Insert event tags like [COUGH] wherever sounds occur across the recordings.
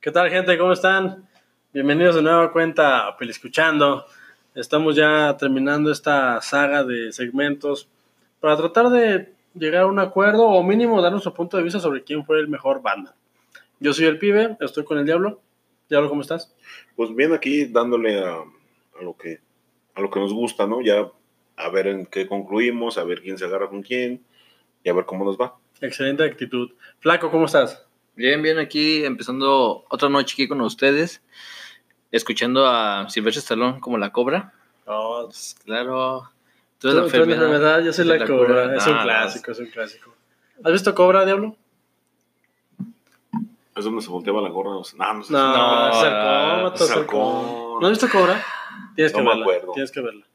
¿Qué tal, gente? ¿Cómo están? Bienvenidos de nueva cuenta a Peliscuchando. Estamos ya terminando esta saga de segmentos para tratar de llegar a un acuerdo o mínimo dar nuestro punto de vista sobre quién fue el mejor banda. Yo soy el pibe, estoy con el Diablo. Diablo, ¿cómo estás? Pues bien aquí dándole a, a lo que a lo que nos gusta, ¿no? Ya a ver en qué concluimos, a ver quién se agarra con quién y a ver cómo nos va. Excelente actitud. Flaco, ¿cómo estás? Bien, bien, aquí empezando otra noche aquí con ustedes, escuchando a Silvestre Stallone como la cobra. Oh, Pues, claro. tú, Tú eres la tú eres la enfermedad. enfermedad, yo soy la, La cobra. cobra. Es un Ah, clásico, es un clásico. ¿Has visto Cobra, Diablo? Es donde se volteaba la gorra. No, sé, no, no sé. No, No, halcón. halcón. ¿No has visto Cobra? Tienes que No me verla. acuerdo. Tienes que verla.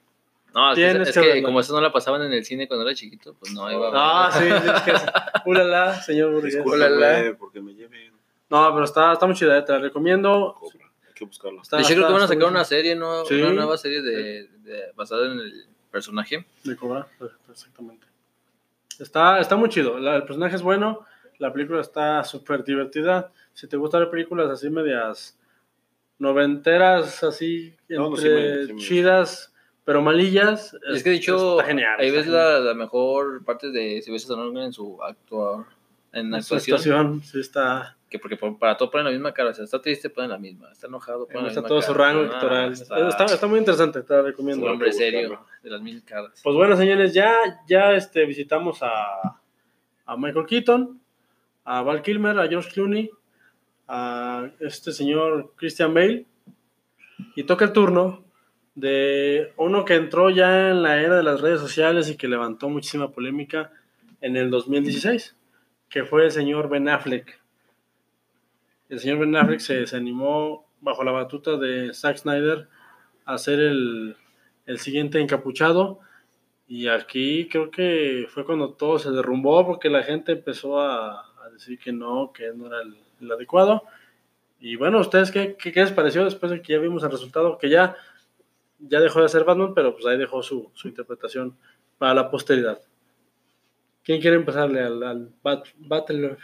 No, es que, es como eso no la pasaban en el cine cuando era chiquito, pues no iba a ver. Ah, sí, tienes que Ulala, señor Burgués. Hola. porque me lleven No, pero está, está muy chida, eh, te la recomiendo. cobra. Hay que buscarlo. Está- de hecho, creo que van a sacar una serie, ¿no? Sí. Una nueva serie de, de- basada en el personaje. De Cobra, exactamente. Está, está muy chido. La- el personaje es bueno. La película está súper divertida. Si te gustan las películas así medias noventeras, así No, no, sí entre me- sí me- chidas, pero malillas. Es que genial. ahí ves la, la mejor parte de Silvestre Stallone en su actuar, en la Su actuación. actuación, sí está. Que porque por- para todo ponen la misma cara. O sea, está triste, ponen la misma. Está enojado, ponen la Está misma todo cara. su rango Ah, actoral. está- Está, está muy interesante, te la un recomiendo. hombre Hay que serio de las mil caras. Pues bueno, señores, ya, ya este, visitamos a, a Michael Keaton, a Val Kilmer, a George Clooney, a este señor Christian Bale. Y toca el turno de uno que entró ya en la era de las redes sociales y que levantó muchísima polémica en el 2016, que fue el señor Ben Affleck. El señor Ben Affleck se, se animó bajo la batuta de Zack Snyder a hacer el, el siguiente encapuchado. Y aquí creo que fue cuando todo se derrumbó porque la gente empezó a, a decir que no, que no era el, el adecuado. Y bueno, ¿ustedes qué, qué, qué les pareció después de que ya vimos el resultado? Que ya, ya dejó de ser Batman, pero pues ahí dejó su, su interpretación para la posteridad. ¿Quién quiere empezarle al, al Bat, Battle?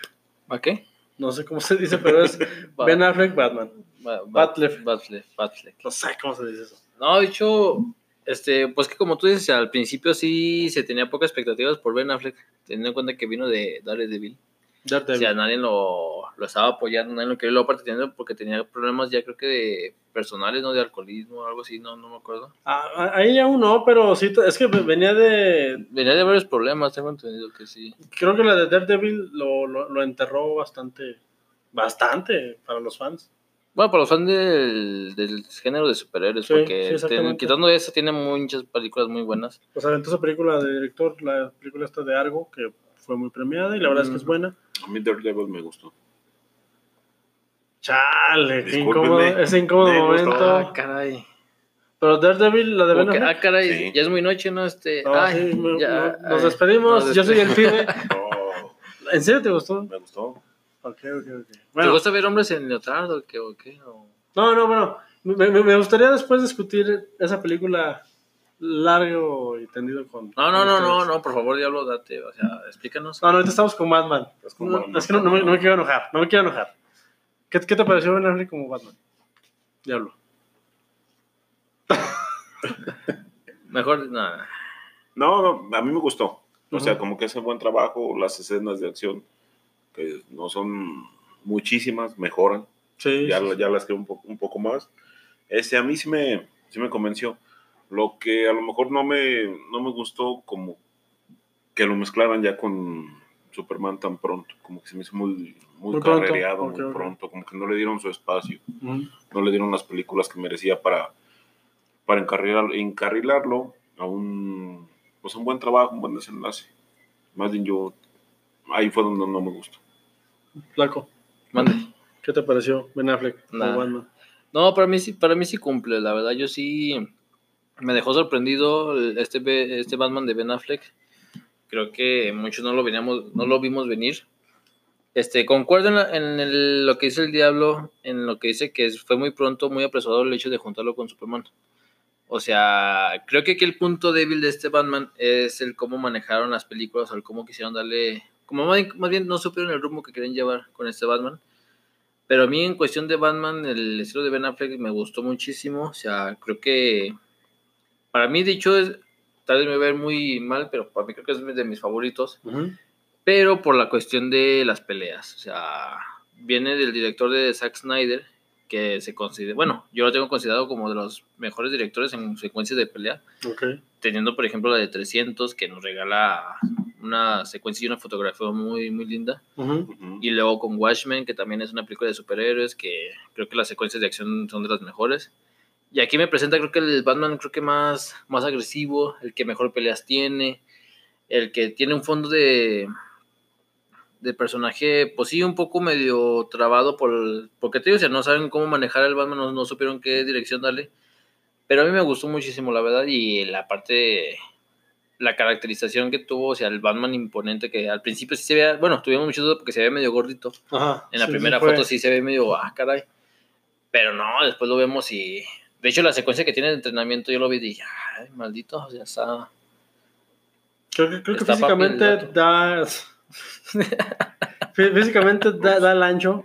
¿A qué? No sé cómo se dice, pero es [LAUGHS] Ben Affleck Batman. Ba-. Batfleck, Batfleck. No sé cómo se dice eso. No, de hecho, este, pues que como tú dices, al principio sí se tenía pocas expectativas por Ben Affleck, teniendo en cuenta que vino de Daredevil. O Daredevil. sea, nadie lo, lo estaba apoyando, nadie lo quería, lo aparte teniendo porque tenía problemas ya creo que de personales, ¿no? De alcoholismo o algo así, no, no me acuerdo. Ah, ahí aún no, pero sí, es que venía de, Venía de varios problemas, tengo entendido que sí. creo que la de Daredevil lo, lo, lo enterró bastante, bastante para los fans. Bueno, para los fans del, del género de superhéroes, Sí, porque sí, exactamente. ten- quitando eso, tiene muchas películas muy buenas. Pues aventó esa película de director, la película esta de Argo, que fue muy premiada y la verdad es que es buena. A mí Daredevil me gustó. Chale, qué Discúlpenme. incómodo, ese incómodo momento. Ah, caray. Pero Daredevil, la de Affleck. ah, caray, Sí. ya es muy noche, ¿no? Este, No, ay, sí, me- ya, no- nos ay, despedimos. nos Yo soy el pibe. No, [LAUGHS] ¿En serio te gustó? me gustó. Ok, ok, ok. ¿Te gusta ver hombres en leotardo o qué? O qué? O- no, no, bueno. Me, me- me gustaría después discutir esa película largo y tendido con. No, no, con no, no, no, por favor, diablo, date, o sea, explícanos. No, no, ahorita estamos con Batman. Es como No, Batman. es que no, no me, no me quiero enojar, no me quiero enojar. ¿Qué, qué te pareció Ben Affleck como Batman? Diablo. [LAUGHS] Mejor, nada. No, no, a mí me gustó. O sea, como que hace buen trabajo, las escenas de acción, que no son muchísimas, mejoran. Sí. ya, sí, ya las creo un, poco un poco más. Este, a mí sí me, sí me convenció. Lo que a lo mejor no me, no me gustó, como que lo mezclaran ya con Superman tan pronto, como que se me hizo muy, muy, Muy pronto, carrereado, muy pronto, como que no le dieron su espacio, no le dieron las películas que merecía para, para encarrilar, encarrilarlo a un, pues un buen trabajo, un buen desenlace. Más bien yo, ahí fue donde no me gustó. Flaco, Mande. ¿qué te pareció Ben Affleck? No, para mí sí, para mí sí cumple, la verdad, yo sí me dejó sorprendido este, este Batman de Ben Affleck. Creo que muchos no lo veníamos, no lo vimos venir. Este, concuerdo en, lo que dice el diablo, en lo que dice que fue muy pronto, muy apresurado el hecho de juntarlo con Superman. O sea, creo que aquí el punto débil de este Batman es el cómo manejaron las películas o el cómo quisieron darle, como más más bien no supieron el rumbo que querían llevar con este Batman. Pero a mí en cuestión de Batman, el estilo de Ben Affleck me gustó muchísimo. O sea, creo que para mí, dicho, es, tal vez me ver muy mal, pero para mí creo que es de mis favoritos. Ujú. Pero por la cuestión de las peleas. O sea, viene del director de Zack Snyder, que se considera, bueno, yo lo tengo considerado como de los mejores directores en secuencias de pelea. Ok. Teniendo, por ejemplo, la de 300, que nos regala una secuencia y una fotografía muy, muy linda. Ujú. Ujú. Y luego con Watchmen, que también es una película de superhéroes, que creo que las secuencias de acción son de las mejores. Y aquí me presenta, creo que el Batman, creo que más, más agresivo, el que mejor peleas tiene, el que tiene un fondo de, de personaje, pues sí, un poco medio trabado por, porque te digo, o sea, no saben cómo manejar el Batman, no, no supieron qué dirección darle. Pero a mí me gustó muchísimo, la verdad, y la parte, la caracterización que tuvo, o sea, el Batman imponente, que al principio sí se veía, bueno, tuvimos mucho duda porque se veía medio gordito. Ajá. En la Sí, primera sí foto sí se ve medio, ah, caray. Pero no, después lo vemos y... De hecho, la secuencia que tiene de entrenamiento yo lo vi y dije, ay, maldito, o sea, está... Creo que, creo que físicamente da. [LAUGHS] Fí- físicamente da, da el ancho.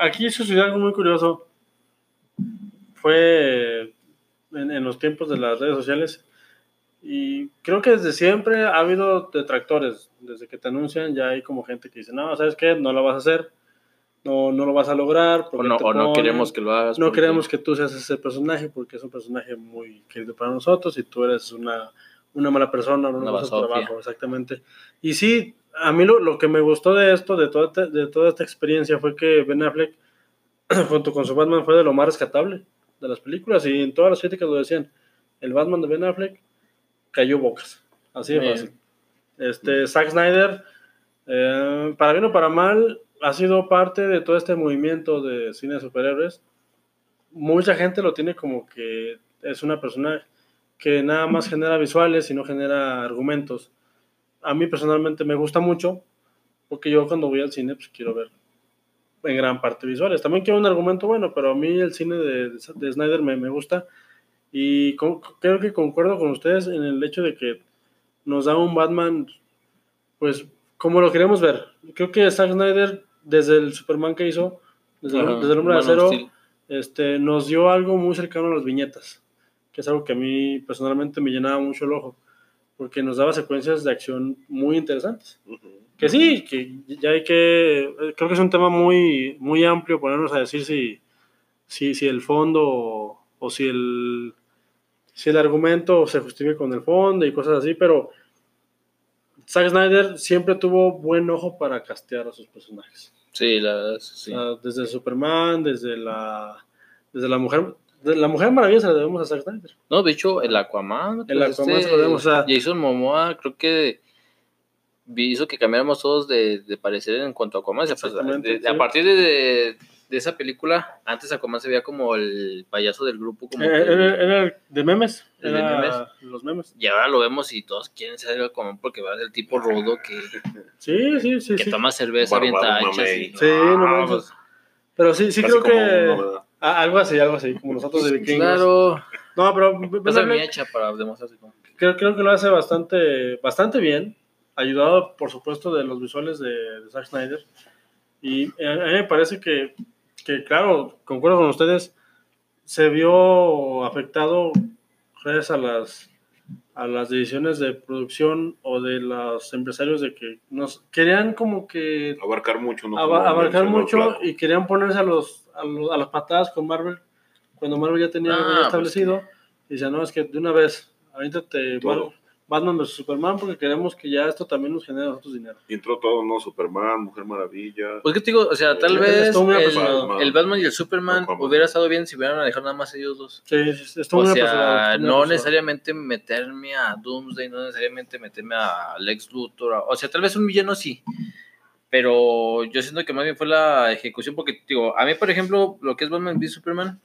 Aquí sucedió algo muy curioso. Fue en, en los tiempos de las redes sociales. Y creo que desde siempre ha habido detractores. Desde que te anuncian, ya hay como gente que dice: No, ¿sabes qué? No lo vas a hacer. No, no lo vas a lograr. O no, o no queremos que lo hagas. no porque- queremos que tú seas ese personaje porque es un personaje muy querido para nosotros y tú eres una, una mala persona, no vas a trabajo, exactamente. Y sí, a mí lo, lo que me gustó de esto, de toda, esta- de toda esta experiencia, fue que Ben Affleck, [CLEARS THROAT] junto con su Batman, fue de lo más rescatable de las películas y en todas las críticas lo decían. El Batman de Ben Affleck cayó bocas, así de fácil. Este, Zack Snyder, eh, para bien o para mal, ha sido parte de todo este movimiento de cine de superhéroes. Mucha gente lo tiene como que es una persona que nada más genera visuales y no genera argumentos. A mí personalmente me gusta mucho, porque yo cuando voy al cine pues quiero ver en gran parte visuales. También quiero un argumento bueno, pero a mí el cine de, de Snyder me, me gusta y con- creo que concuerdo con ustedes en el hecho de que nos da un Batman, pues como lo queremos ver. Creo que Zack Snyder, desde el Superman que hizo, desde, el- Ajá, desde el Hombre de Acero, este, nos dio algo muy cercano a las viñetas, que es algo que a mí personalmente me llenaba mucho el ojo, porque nos daba secuencias de acción muy interesantes. Ujú. Que sí, que ya hay que, creo que es un tema muy, muy amplio ponernos a decir si, si, si el fondo o, o si el, si el argumento se justifica con el fondo y cosas así, pero Zack Snyder siempre tuvo buen ojo para castear a sus personajes. Sí, la verdad, sí. Ah, desde Superman, desde la, desde la mujer, de la mujer maravilla se la debemos a Zack Snyder. No, de hecho, el Aquaman. El pues, Aquaman se lo debemos a- Jason Momoa, creo que hizo que cambiáramos todos de, de parecer en cuanto a Aquaman. O sea, pues, de- sí. A partir de, de, esa película, antes Aquaman se veía como el payaso del grupo. Como Eh, que- Era, era de memes, ¿El de memes? los memes. y ahora lo vemos y todos quieren ser Aquaman porque va del tipo rudo que, [LAUGHS] Sí, sí, sí. que sí. toma cerveza, hachas. mamey. y- Sí, no Ah, manches. pues, Pero sí, sí creo que ah, algo así, algo así, como nosotros de [LAUGHS] vikingos. Claro, No, pero pasa mi hecha para demostrarse como. creo, creo que lo hace bastante, bastante bien, ayudado por supuesto de los visuales de, de Zack Snyder. Y a a mí me parece que, que, claro, concuerdo con ustedes, se vio afectado gracias a las, a las decisiones de producción o de los empresarios de que nos querían como que Abarcar mucho, ¿no? aba- Como abarcar mucho y querían ponerse a, los, a, los- a las patadas con Marvel cuando Marvel ya tenía Ah, algo ya pues establecido. Y decían, no, es que de una vez, Todo. Mar- Batman vs Superman porque queremos que ya esto también nos genere a nosotros dinero. Y entró todo, ¿no? Superman, Mujer Maravilla. Pues que te digo, o sea, tal Eh, vez el, Batman y el Superman hubiera estado bien si hubieran dejado nada más ellos dos. Sí, sí, estuvo O sea, no necesariamente meterme a Doomsday, no necesariamente meterme a Lex Luthor. a- O sea, tal vez un villano sí. Pero yo siento que más bien fue la ejecución, porque, digo, a mí, por ejemplo, lo que es Batman v Superman,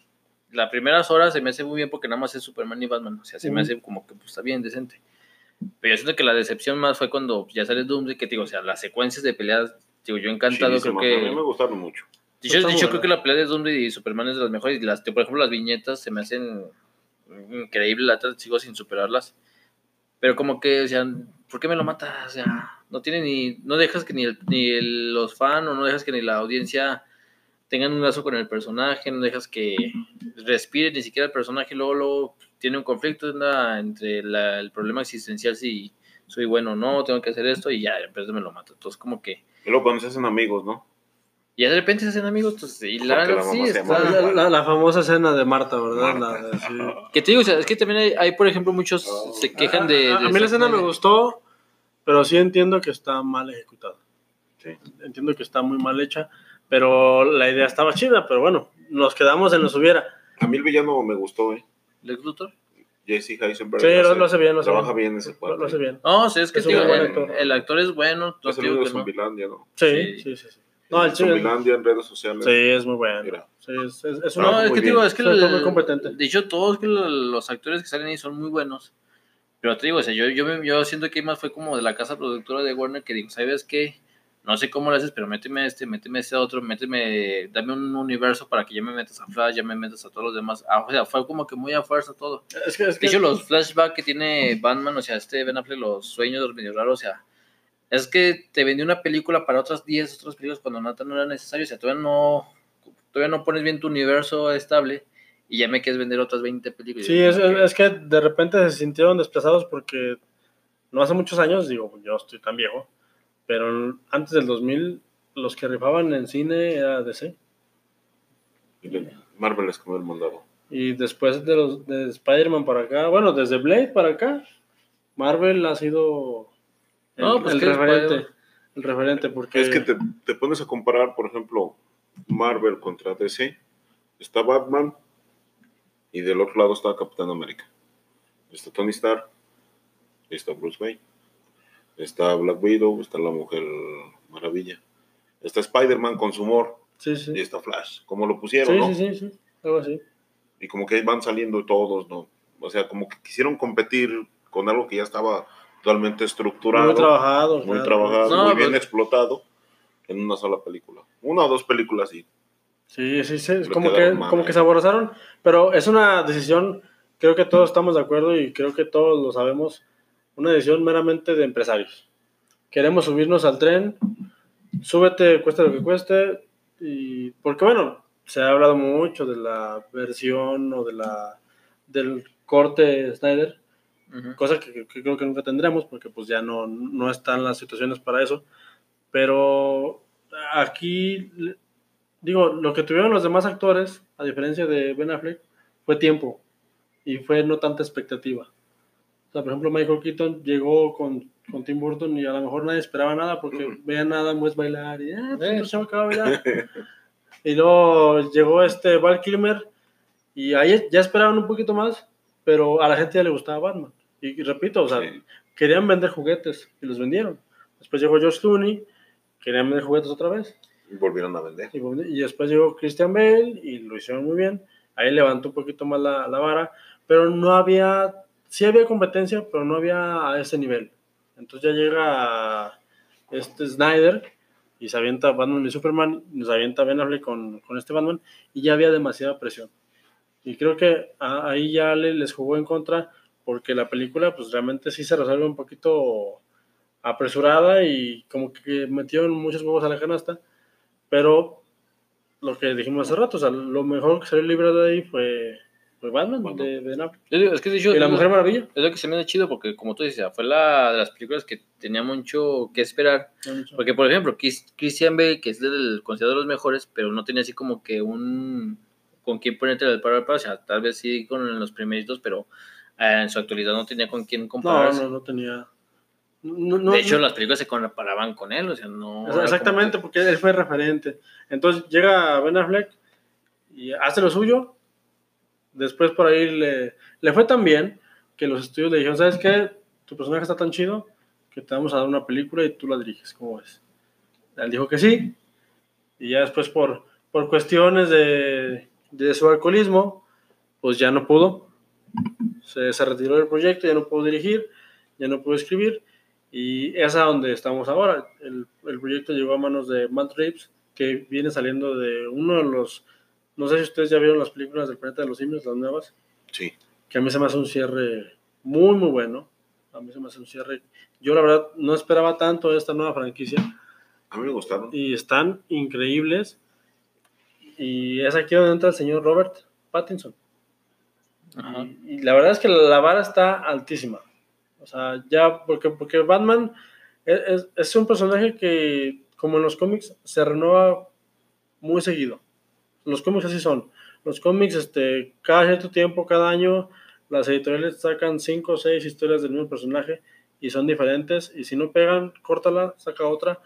las primeras horas se me hace muy bien porque nada más es Superman y Batman. O sea, se me hace como que pues, está bien, decente. Pero yo siento que la decepción más fue cuando ya sale Doomsday, que, digo, o sea, las secuencias de peleas, digo, yo encantado, creo Chidísimas. que... A mí me gustaron mucho. Muy hecho, buena. creo que la pelea de Doomsday y Superman es de las mejores. Las, por ejemplo, las viñetas se me hacen increíbles, la verdad, sigo sin superarlas. Pero como que, o sea, ¿por qué me lo matas? O sea, no tiene ni, no dejas que ni, el- ni el- los fans o no dejas que ni la audiencia tengan un lazo con el personaje, no dejas que respire ni siquiera el personaje, luego, luego tiene un conflicto entre la- el problema existencial si soy bueno o no, tengo que hacer esto y ya, después me lo mato. Entonces, como que. Y luego cuando se hacen amigos, ¿no? Y de repente se hacen amigos, pues, y la la sí está- La, la- la famosa escena de Marta, ¿verdad? Marta. La de- sí. [LAUGHS] Que te digo, o sea, es que también hay, hay, por ejemplo, muchos Oh. se quejan de. A, a de mí la escena me gustó, pero sí entiendo que está mal ejecutada. Sí. Entiendo que está muy mal hecha, pero la idea estaba chida, pero bueno, nos quedamos en los hubiera. A mí el villano me gustó, ¿eh? ¿Lex Luthor? Jesse Heisenberg. Sí, lo, hace- lo hace bien, lo hace Trabaja bien. bien ese Lo, cuate. lo hace bien. No, sí, es que Es buen el, actor. el actor es bueno, no Es el de. Zombilandia, ¿no? Sí, Sí. sí, sí. sí. No, el. Zombilandia en redes sociales. Sí, es muy bueno. Mira. Sí, es, es, es No, una- No, es muy que digo, es que el- muy competente. de hecho todos que lo- los actores que salen ahí son muy buenos. Pero te digo, o sea, yo, yo, yo siento que más fue como de la casa productora de Warner que digo, ¿sabes qué? No sé cómo lo haces, pero méteme este, méteme este otro, méteme, dame un universo para que ya me metas a Flash, ya me metas a todos los demás. Ah, o sea, fue como que muy a fuerza todo. es que, es De que hecho, los flashbacks que tiene Batman, o sea, este Ben Affleck, los sueños, los medio raros, o sea, es que te vendió una película para otras 10 otras películas cuando nada no era necesario, o sea, todavía no, todavía no pones bien tu universo estable y ya me quieres vender otras 20 películas. Sí, es, es- es que de repente se sintieron desplazados porque no hace muchos años, digo, yo estoy tan viejo, pero antes del 2000 los que rifaban en cine era DC. Marvel les comió el mandado. Y después de los de Spider-Man para acá, bueno, desde Blade para acá, Marvel ha sido el, No, pues el que referente. El referente, porque Es que te, te pones a comparar, por ejemplo, Marvel contra DC. Está Batman y del otro lado está Capitán América. Está Tony Stark, está Bruce Wayne, está Black Widow, está la Mujer Maravilla, está Spider-Man con su humor sí, sí. y está Flash. Como lo pusieron, Sí, ¿no? sí, sí, sí, algo así. Y como que van saliendo todos, ¿no? O sea, como que quisieron competir con algo que ya estaba totalmente estructurado. Muy trabajado. muy claro. trabajado, No, muy pues- bien explotado en una sola película. Una o dos películas Sí, sí, sí. Le Como que, mal, como eh. que se aborazaron. Pero es una decisión, creo que todos estamos de acuerdo y creo que todos lo sabemos, una decisión meramente de empresarios. Queremos subirnos al tren, súbete, cueste lo que cueste. Y, porque bueno, se ha hablado mucho de la versión o de la del corte Snyder, Ujú. cosa que, que creo que nunca tendremos porque pues ya no, no están las situaciones para eso. Pero aquí, digo, lo que tuvieron los demás actores, a diferencia de Ben Affleck, fue tiempo y fue no tanta expectativa. O sea, por ejemplo, Michael Keaton llegó con, con Tim Burton y a lo mejor nadie esperaba nada porque Ujú. veían nada más bailar y, ah, pues Eh. otro chavo que va a bailar. [LAUGHS] y luego llegó este Val Kilmer y ahí ya esperaban un poquito más, pero a la gente ya le gustaba Batman. Y, y repito, o sea, Sí. querían vender juguetes y los vendieron. Después llegó George Clooney, querían vender juguetes otra vez. volvieron a vender. Y, y después llegó Christian Bale y lo hicieron muy bien. Ahí levantó un poquito más la, la vara, pero no había, sí había competencia, pero no había a ese nivel. Entonces ya llega este Snyder y se avienta Batman y Superman, nos avienta Ben Affleck con, con este Batman y ya había demasiada presión. Y creo que a- ahí ya le- les jugó en contra porque la película pues realmente sí se resuelve un poquito apresurada y como que metieron muchos huevos a la canasta, pero lo que dijimos hace rato, o sea, lo mejor que salió libre de ahí fue, fue Batman, de Affleck. Digo, es que de hecho, Y la Mujer Maravilla. es lo que se me hace chido porque, como tú dices, fue la de las películas que tenía mucho que esperar. Porque, por ejemplo, Chris- Christian Bale, que es del considerado de los mejores, pero no tenía así como que un. con quién ponerte el paro al paro. O sea, tal vez sí con los primeritos, pero eh, en su actualidad no tenía con quién No, compararse. no, no tenía. no- no- de hecho, no- las películas se comparaban con él, o sea, no. Exactamente, como porque él fue referente. Entonces llega Ben Affleck y hace lo suyo. Después por ahí le, le fue tan bien que los estudios le dijeron, ¿sabes qué? Tu personaje está tan chido que te vamos a dar una película y tú la diriges, ¿cómo ves? Él dijo que sí. Y ya después por, por cuestiones de, de su alcoholismo, pues ya no pudo. Se, se retiró del proyecto, ya no pudo dirigir, ya no pudo escribir. Y es a donde estamos ahora. El, el proyecto llegó a manos de Matt Reeves, que viene saliendo de uno de los... No sé si ustedes ya vieron las películas del Planeta de los Simios, las nuevas, Sí. que a mí se me hace un cierre muy, muy bueno. A mí se me hace un cierre... Yo la verdad no esperaba tanto de esta nueva franquicia A mí me gustaron. y están increíbles. Y es aquí donde entra el señor Robert Pattinson. Ajá. Y, y la verdad es que la vara está altísima. O sea, ya, porque, porque Batman es, es- es un personaje que, como en los cómics, se renueva muy seguido. Los cómics así son. Los cómics, este, cada cierto tiempo, cada año, las editoriales sacan cinco o seis historias del mismo personaje y son diferentes. Y si no pegan, córtala, saca otra.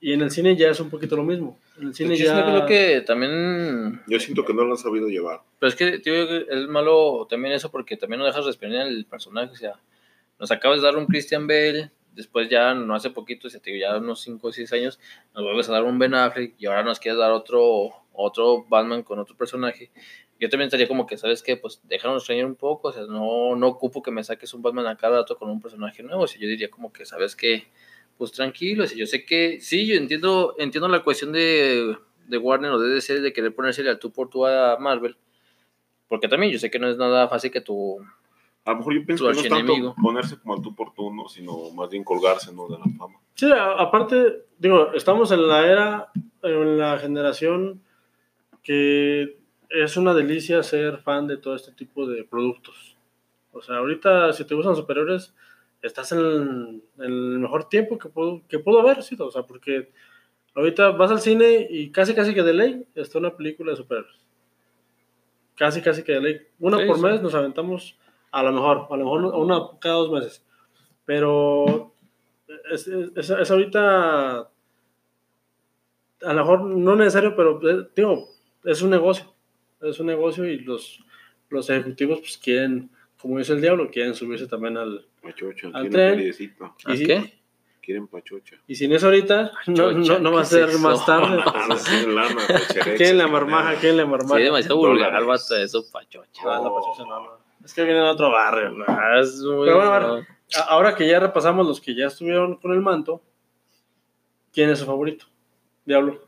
Y en el cine ya es un poquito lo mismo. En el cine Yo ya... creo que también Yo siento que no lo han sabido llevar. Pero es que tío, es malo también eso porque también no dejas respirar el personaje. O sea, nos acabas de dar un Christian Bale, después ya no hace poquito, ya unos 5 o 6 años, nos vuelves a dar un Ben Affleck y ahora nos quieres dar otro, otro Batman con otro personaje. Yo también estaría como que, ¿sabes qué? Pues déjanos extrañar un poco, o sea, no, no ocupo que me saques un Batman a cada rato con un personaje nuevo. O sea, yo diría como que, ¿sabes qué? Pues tranquilo, o yo sé que, sí, yo entiendo, entiendo la cuestión de, de Warner o de DC de querer ponerse al tú por tú a Marvel. Porque también yo sé que no es nada fácil que tu... A lo mejor yo pienso que no es tanto ponerse como al tú por tú, ¿no? sino más bien colgarse ¿no? de la fama. Sí, a- aparte, digo, estamos en la era, en la generación que es una delicia ser fan de todo este tipo de productos. O sea, ahorita si te gustan superiores, estás en el, en el mejor tiempo que pudo, que pudo haber sido. O sea, porque ahorita vas al cine y casi, casi que de ley está una película de superhéroes. Casi, casi que de ley. Una Sí, por sí. mes nos aventamos, a lo mejor, a lo mejor una cada dos meses. Pero es, es- es ahorita, a lo mejor no necesario, pero eh, digo, es un negocio. Es un negocio y los, los ejecutivos pues quieren, como dice el diablo, quieren subirse también al... Pachocha, Al tren. Y ¿A si, qué? quieren pachocha. y si no es ahorita, no, no, no va a ¿qué ser es eso? más tarde. Ah, pacherexa, ¿Quién la [LAUGHS] marmaja? dinero. ¿Quién la marmaja? Sí, demasiado vulgar, vato, eso, pachocha. Ah, la pachucha no, no. Es que viene de otro barrio. ¿no? Ah, es muy- Pero bueno, a ver. A- Ahora que ya repasamos los que ya estuvieron con el manto, ¿quién es su favorito? Diablo.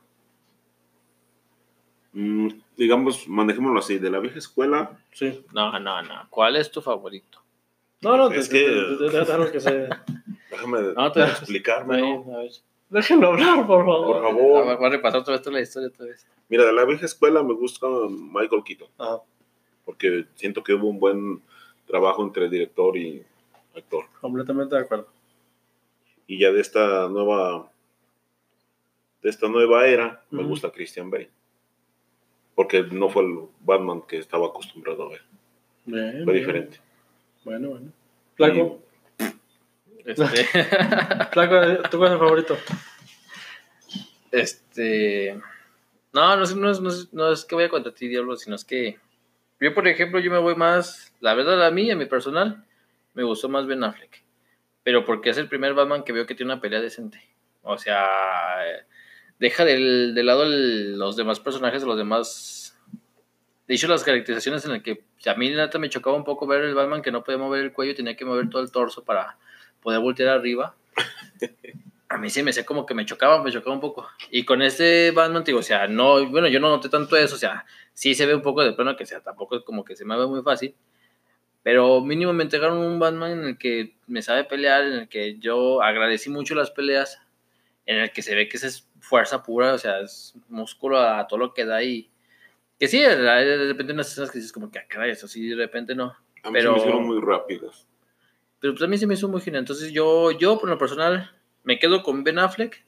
Mm, digamos, manejémoslo así, de la vieja escuela, Sí. No, no, no. ¿Cuál es tu favorito? No, no, Es te- que- te- te- te- déjalo que se. déjame [LAUGHS] No, te- explicarme, ¿no? A ver. Déjenlo hablar, por Por favor. Ah, favor. Voy a repasar otra vez toda la historia otra vez. Mira, de la vieja escuela me gusta Michael Keaton, Ajá, porque siento que hubo un buen trabajo entre director y actor. completamente de acuerdo. Y ya de esta nueva, de esta nueva era, me gusta Christian Bale. Porque no fue el Batman que estaba acostumbrado a ver. Bien. Fue bien. diferente. Bueno, bueno. Flaco, Este, [LAUGHS] Flaco, ¿tú cuál es el favorito? este. No, no es, no, es, no, es, no es que vaya contra ti, Diablo, sino es que. Yo, por ejemplo, yo me voy más. La verdad, a mí, a mi personal, me gustó más Ben Affleck. Pero porque es el primer Batman que veo que tiene una pelea decente. O sea, deja del, de lado los demás personajes los demás. De hecho, las caracterizaciones en las que a mí, neta, me chocaba un poco ver el Batman que no podía mover el cuello, tenía que mover todo el torso para poder voltear arriba. [LAUGHS] A mí sí me hacía como que me chocaba, me chocaba un poco. Y con este Batman, digo, o sea, no, bueno, yo no noté tanto eso, o sea, sí se ve un poco de plano que sea, tampoco es como que se me ve muy fácil. Pero mínimo me entregaron un Batman en el que me sabe pelear, en el que yo agradecí mucho las peleas, en el que se ve que esa es fuerza pura, o sea, es músculo a todo lo que da y que sí, de repente unas escenas que dices como que, ah, caray, eso sí, de repente no. A mí Pero- se me hicieron muy rápidas. Pero pues a mí se me hizo muy genial. Entonces yo, yo por lo personal, me quedo con Ben Affleck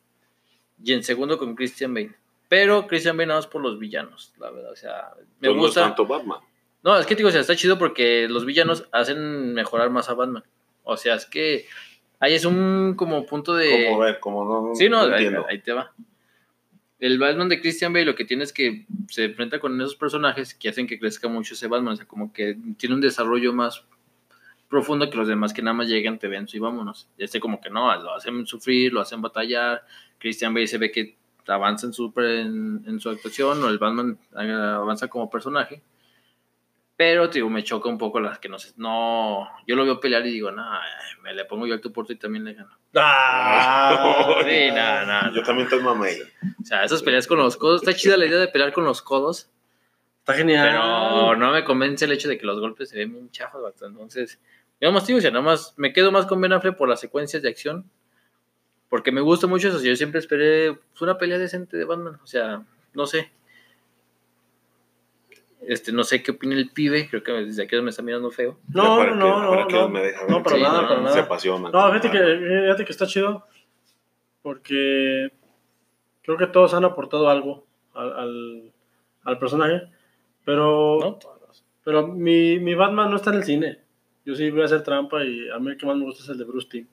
y en segundo con Christian Bale. Pero Christian Bale nada más por los villanos, la verdad. O sea, me Pero no es gusta. tanto Batman. No, es que te digo, o sea, está chido porque los villanos hacen mejorar más a Batman. O sea, es que ahí es un como punto de... Como ver, como no, Sí, no, no ahí, ahí te va. El Batman de Christian Bale lo que tiene es que se enfrenta con esos personajes que hacen que crezca mucho ese Batman. O sea, como que tiene un desarrollo más profundo que los demás que nada más llegan, te ven y vámonos. Y este como que no, lo hacen sufrir, lo hacen batallar. Christian Bale se ve que avanza en su, en, en su actuación o el Batman eh, avanza como personaje. Pero, digo, me choca un poco las que no sé. No, yo lo veo pelear y digo, no, me le pongo yo al tu porto y también le gano. Ah, Sí, no, no, Yo también estoy mamey. O sea, esas peleas con los codos, está chida la idea de pelear con los codos, Está genial. pero no me convence el hecho de que los golpes se ven bien chafas, vato. Entonces, más digo, o sea, nada más me quedo más con Ben Affleck por las secuencias de acción, porque me gusta mucho eso. Yo siempre esperé pues, una pelea decente de Batman, o sea, no sé. Este, no sé qué opina el pibe, creo que desde aquí me está mirando feo. No, no, no, no. que No, me deja no ver. para Sí, nada, no, para se Se nada. apasiona. No, fíjate que, fíjate que está chido. Porque creo que todos han aportado algo al, al, al personaje. Pero, ¿No? pero mi, mi Batman no está en el cine. Yo sí voy a hacer trampa y a mí el que más me gusta es el de Bruce Timm,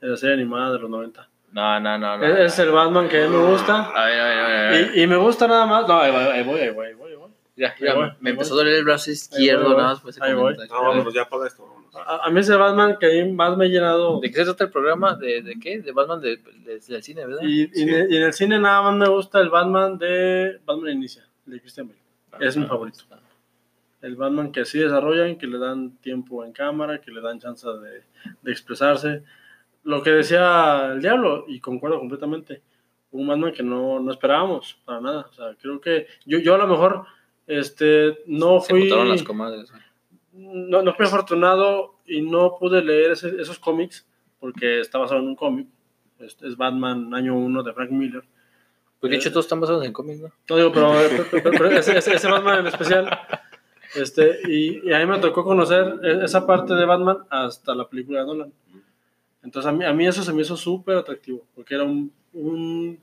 de la serie animada de los 90. No, no, no. no. Es, es el Batman que a mí me gusta. A ver, a ver, a ver. a ver. Y, y me gusta nada más. No, ahí voy, ahí voy, ahí voy. ahí voy. Ya, ya, voy, me empezó a doler el brazo izquierdo, voy, nada más por ese ahí voy. No, vámonos, ya apaga esto. vámonos. A, a mí ese Batman que a mí más me ha llenado. ¿De qué se trata el programa? ¿De, de qué? De Batman de, de- del cine, ¿verdad? Y, y Sí. en el- y en el cine nada más me gusta el Batman de Batman Inicia, de Christian Bale. Es mi favorito. El Batman que sí desarrollan, que le dan tiempo en cámara, que le dan chance de, de expresarse. Lo que decía el Diablo, y concuerdo completamente, un Batman que no, no esperábamos para nada. O sea, creo que yo, yo a lo mejor este, no Se fui, juntaron las comadres. no, no fui afortunado y no pude leer ese- esos cómics porque está basado en un cómic. Es, es Batman año 1 de Frank Miller. Pues de hecho todos están basados en cómics, ¿no? No digo, pero, pero ese, Batman en especial. Este, y, a mí me tocó conocer e- esa parte de Batman hasta la película de Nolan. Entonces a mí, a mí eso se me hizo súper atractivo, porque era un, un,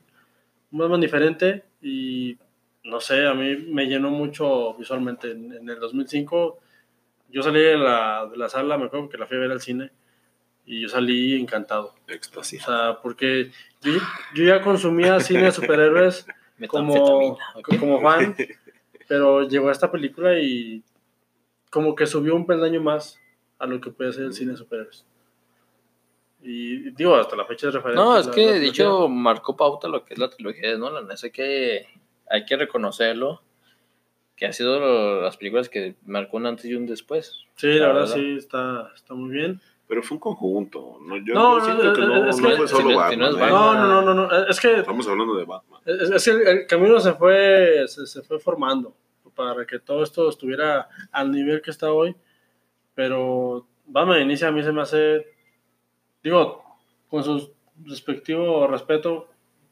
un Batman diferente y no sé, a mí me llenó mucho visualmente. En, en el 2005 yo salí de la, de la sala, me acuerdo que la fui a ver al cine y yo salí encantado. O Éxtasis. sea, porque yo, yo ya consumía cine de superhéroes [LAUGHS] como, Metanfetamina, ¿ok? como fan, pero llegó a esta película y como que subió un peldaño más a lo que puede ser el cine de superhéroes. Y digo, hasta la fecha es referente. No, es la- que de hecho marcó pauta lo que es la trilogía de Nolan. Eso que, hay que reconocerlo. Que ha sido lo- las películas que marcó un antes y un después. Sí, la la verdad, verdad. sí, está, está muy bien. Pero fue un conjunto. ¿no? Yo, No, yo no, que no, es no que- fue solo si Batman. no es. Batman. No, no, no, no, no, es que, Estamos hablando de Batman. es, es que el, el camino se fue, se, se fue formando para que todo esto estuviera al nivel que está hoy. Pero Batman Inicia a mí se me hace, digo, con su respectivo respeto,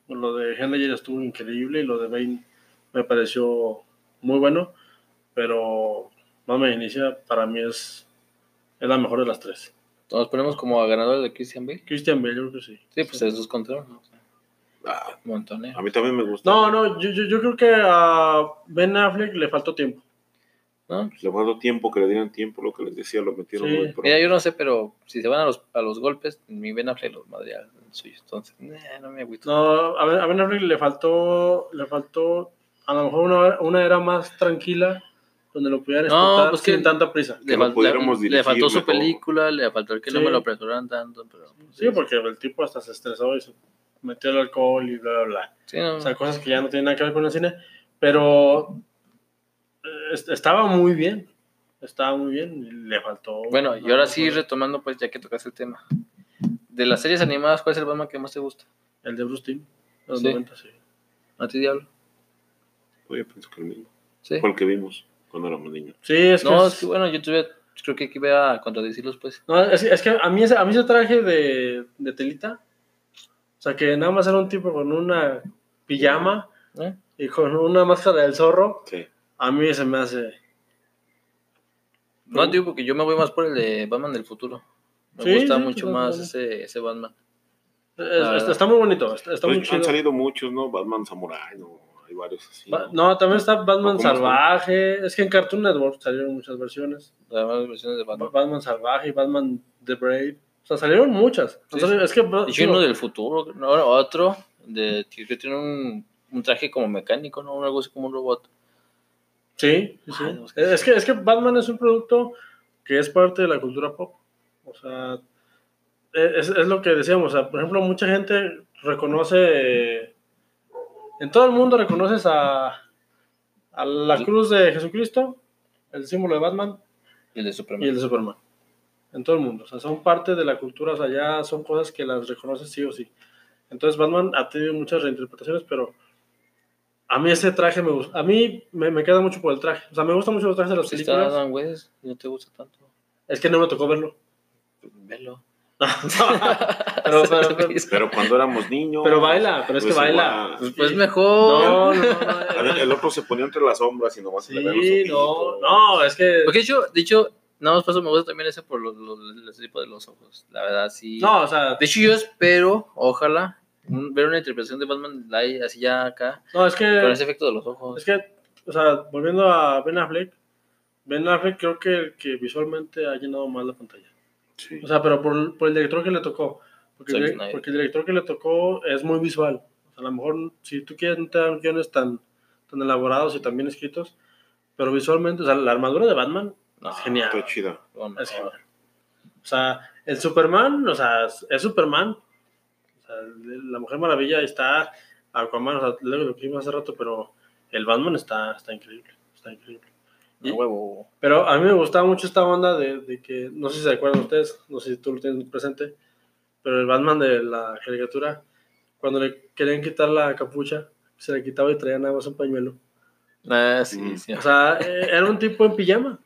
lo de Ledger estuvo increíble y lo de Bane me pareció muy bueno, pero Batman Inicia para mí es, es la mejor de las tres. Nos ponemos como a ganador de Christian Bale. Christian Bale, yo creo que sí. Sí, pues esos contaron. ¿no? Ah, Montonero. a mí también me gusta. No, no, yo, yo, yo creo que a Ben Affleck le faltó tiempo. ¿No? Le faltó tiempo, que le dieran tiempo, lo que les decía, lo metieron Sí. muy pronto. Mira, yo no sé, pero si se van a los, a los golpes, mi Ben Affleck los madrea el suyo. Entonces, no me agüito. No, a Ben, a Ben Affleck le faltó, le faltó a lo mejor una, una era más tranquila donde lo pudieran No, explotar pues que- sin tanta prisa. que Le, lo pudiéramos faltó su mejor. película, le faltó el que no me lo apresuraran tanto. Pero, pues, Sí, porque el tipo hasta se estresó y se metió el alcohol y bla, bla, bla. Sí, no. O sea, cosas que ya no tienen nada que ver con el cine. Pero eh, est- estaba muy bien. Estaba muy bien. y Le faltó. Bueno, y ahora sí, retomando, pues, ya que tocaste el tema. De las series animadas, ¿cuál es el Batman que más te gusta? El de Bruce Timm. de Los Sí. 90, sí. ¿A ti, Diablo? Yo pienso que el mismo. Sí. Fue el que vimos cuando éramos niños. Sí, es que. No, es- es que bueno, yo tuve, creo que aquí voy a contradecirlos, pues. No, es, es que a mí, ese, a mí ese traje de, de telita, o sea, que nada más era un tipo con una pijama ¿eh? y con una máscara del zorro, Sí. a mí se me hace... No, digo porque yo me voy más por el de Batman del futuro. Me Sí, gusta sí, mucho sí, más ese, ese Batman. es- está, está muy bonito, está, está Pues muy chido. han salido muchos, ¿no? Batman Samurai, ¿no? Hay varios así. Ba- No, también está Batman. Salvaje, es que en Cartoon Network salieron muchas versiones. Las demás versiones de Ba- Batman. Batman Salvaje y Batman The Brave. O sea, salieron muchas. Sí, Entonces, es que... Digo, uno del futuro, no, otro, de, que tiene un, un traje como mecánico, ¿no? Algo así como un robot. Sí, sí, sí. Ay, no, es es, que- que, es que Batman es un producto que es parte de la cultura pop. O sea, es, es lo que decíamos. O sea, por ejemplo, mucha gente reconoce. En todo el mundo reconoces a, a la cruz de Jesucristo, el símbolo de Batman Y el de y Superman. el de Superman. En todo el mundo. O sea, son parte de la cultura. O sea, ya son cosas que las reconoces sí o sí. Entonces, Batman ha tenido muchas reinterpretaciones, pero. A mí ese traje me gusta. A mí me, me queda mucho por el traje. O sea, me gustan mucho los trajes de las Si está películas. Adam West y no te gusta tanto, Es que no me tocó verlo. velo. [LAUGHS] pero, pero, [LAUGHS] pero, Pero cuando éramos niños. pero baila, pero es que pues baila. igual. Pues, pues Sí. mejor. No, no. [LAUGHS] El otro se ponía entre las sombras y nomás se le Sí, no, no, es que. Porque de hecho, de hecho, nada más por eso me gusta también ese por los, los, los tipo de los ojos. La verdad, sí. No, o sea, De hecho, yo espero, ojalá, un- ver una interpretación de Batman live así ya acá, no, es con ese efecto de los ojos. Es que, o sea, volviendo a Ben Affleck, Ben Affleck creo que, que visualmente ha llenado más la pantalla. Sí. O sea, pero por, por el director que le tocó. Porque, el, Zack dire- Snyder. porque el director que le tocó es muy visual. O sea, a lo mejor, si tú quieres, no te dan guiones tan, tan elaborados y tan bien escritos. Pero visualmente, o sea, la armadura de Batman No, es genial. Está chida. bueno, Es genial. O sea, el Superman, o sea, es, Superman. O sea, la Mujer Maravilla está. Aquaman, o sea, lo que vimos hace rato, pero el Batman está, está increíble. Está increíble. Huevo. Pero a mí me gustaba mucho esta onda de, de que, no sé si se acuerdan ustedes, no sé si tú lo tienes presente, pero el Batman de la caricatura, cuando le querían quitar la capucha, se le quitaba y traía nada más un pañuelo. Ah, sí, Mm. sí. O sea, eh, era un tipo en pijama.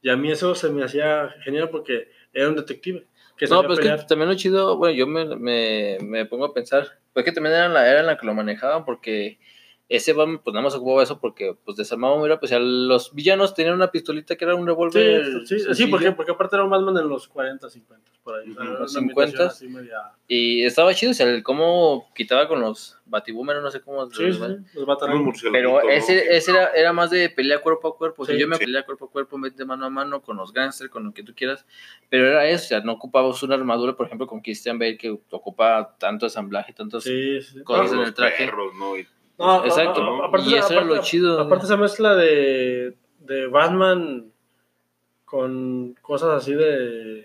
Y a mí eso se me hacía genial porque era un detective. Que No, sabía pues es que también lo chido, bueno, yo me, me, me pongo a pensar, pues que también era en la era en la que lo manejaban, porque ese Batman, pues nada más ocupaba eso porque pues desarmaba muy rápido, pues ya los villanos tenían una pistolita que era un revólver. Sí, sí, sí, porque, porque aparte era un Batman en los 40, 50, por ahí. Era una Los ambientación 50. así media- Y estaba chido, o sea, el cómo quitaba con los batibúmeros, no sé cómo. Sí, sí, los Un batarán. murciélago, Pero ¿no? ese, ese era, era más de pelea cuerpo a cuerpo. O sea, Sí, yo me sí. pelea cuerpo a cuerpo, en vez de mano a mano, con los gangsters, con lo que tú quieras. Pero era eso, o sea, no ocupabas una armadura, por ejemplo, con Christian Bale, que ocupa tanto ensamblaje, tantos. Sí, sí. Cosas en los el traje. perros, ¿no? Y- No, Exacto, a- a- y eso era lo chido. Aparte esa mezcla de, de Batman con cosas así de,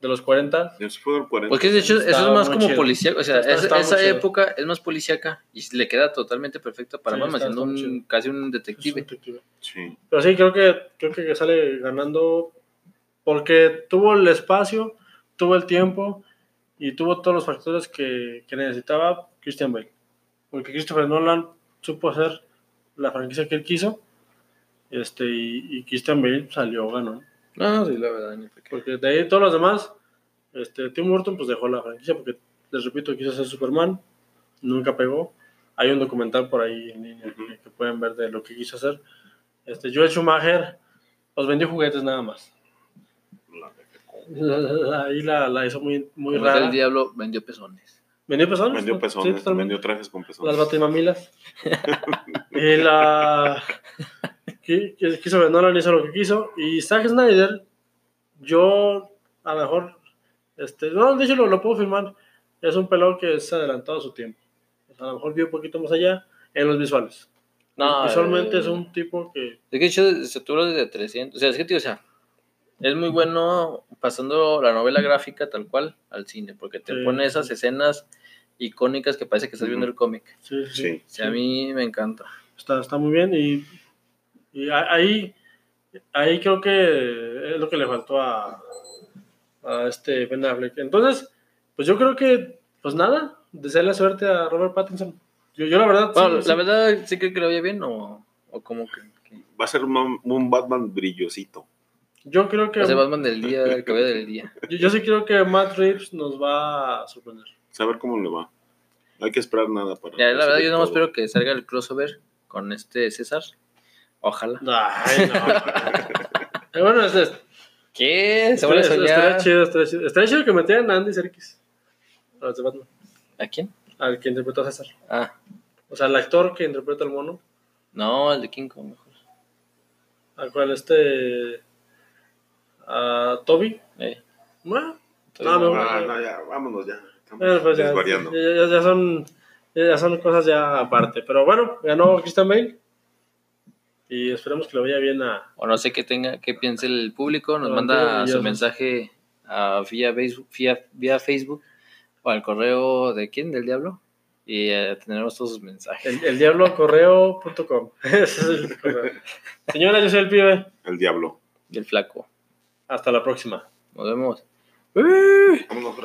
de los 40. Eso fue del 40. Porque de hecho, eso es más como chido. policíaco. O sea, Está- es- está muy esa chido. época es más policíaca y le queda totalmente perfecto para Sí, Batman, siendo un, casi un Es un detective. detective. Sí. Pero sí, creo que, creo que sale ganando porque tuvo el espacio, tuvo el tiempo y tuvo todos los factores que, que necesitaba Christian Bale. Porque Christopher Nolan supo hacer la franquicia que él quiso este, y, y Christian Bale salió ganón. No, sí, la verdad. ni. Porque de ahí todos los demás, este, Tim Burton pues dejó la franquicia porque, les repito, quiso ser Superman, nunca pegó. Hay un documental por ahí en línea que, que pueden ver de lo que quiso hacer. Este, Joel Schumacher los vendió juguetes nada más. La- [LAUGHS] La- la- Ahí la, hizo muy, muy Como rara. el diablo vendió pezones. ¿Vendió pezones? Vendió pezones, vendió trajes con pezones. Las batimamilas. [LAUGHS] y la... qui- qui- Quiso ver, Nolan hizo lo que quiso. Y Zack Snyder, yo a lo mejor... Este, no, de hecho lo, lo puedo firmar. Es un pelón que se ha adelantado a su tiempo. O sea, a lo mejor vio un poquito más allá en los visuales. No, Visualmente eh, es un tipo que... Es que hecho se tuvo desde 300. O sea, es que, tío, o sea, es muy bueno pasando la novela gráfica tal cual al cine, porque te Sí. pone esas escenas icónicas que parece que estás viendo el cómic. Sí, sí, Sí. A mí me encanta. Está, está muy bien y, y ahí, ahí creo que es lo que le faltó a, a este Ben Affleck. Entonces, pues yo creo que, pues nada, desearle suerte a Robert Pattinson. Yo, yo la verdad, sí, Bueno, sí. la verdad, ¿sí creo que lo vaya bien o, o como que, que- Va a ser un, un Batman brillosito. Yo creo que, o sea, Batman del día, el cabello del día? [LAUGHS] yo, yo sí creo que Matt Reeves nos va a sorprender. Saber cómo le va. No hay que esperar nada para. Ya, la verdad, yo no espero que salga el crossover con este César. Ojalá. Ay, no. Pero [LAUGHS] bueno, es, es, ¿Qué? Se vuelve a estaría, soñar. estaría chido, estaría chido. Estaría chido que metieran a Andy Serkis. A los de Batman. ¿A quién? Al que interpretó a César. Ah, O sea, el actor que interpreta al mono. no, el de King Kong mejor. al cual este a Toby Eh, bueno, no, Ah, no, ya, vámonos ya. Estamos bueno, pues ya, desvariando. ya, ya- ya son ya son cosas ya aparte pero bueno ganó Christian Bale y esperemos que le vaya bien a o no sé qué tenga, qué piense el público, nos Ah, manda su mensaje a, vía, Facebook, vía, vía Facebook o al correo de quién, del diablo, y eh, tendremos todos sus mensajes. el, el diablocorreo.com [LAUGHS] ese es el correo [LAUGHS] señora yo soy el pibe El diablo. Y el flaco. Hasta la próxima Nos vemos. Vámonos.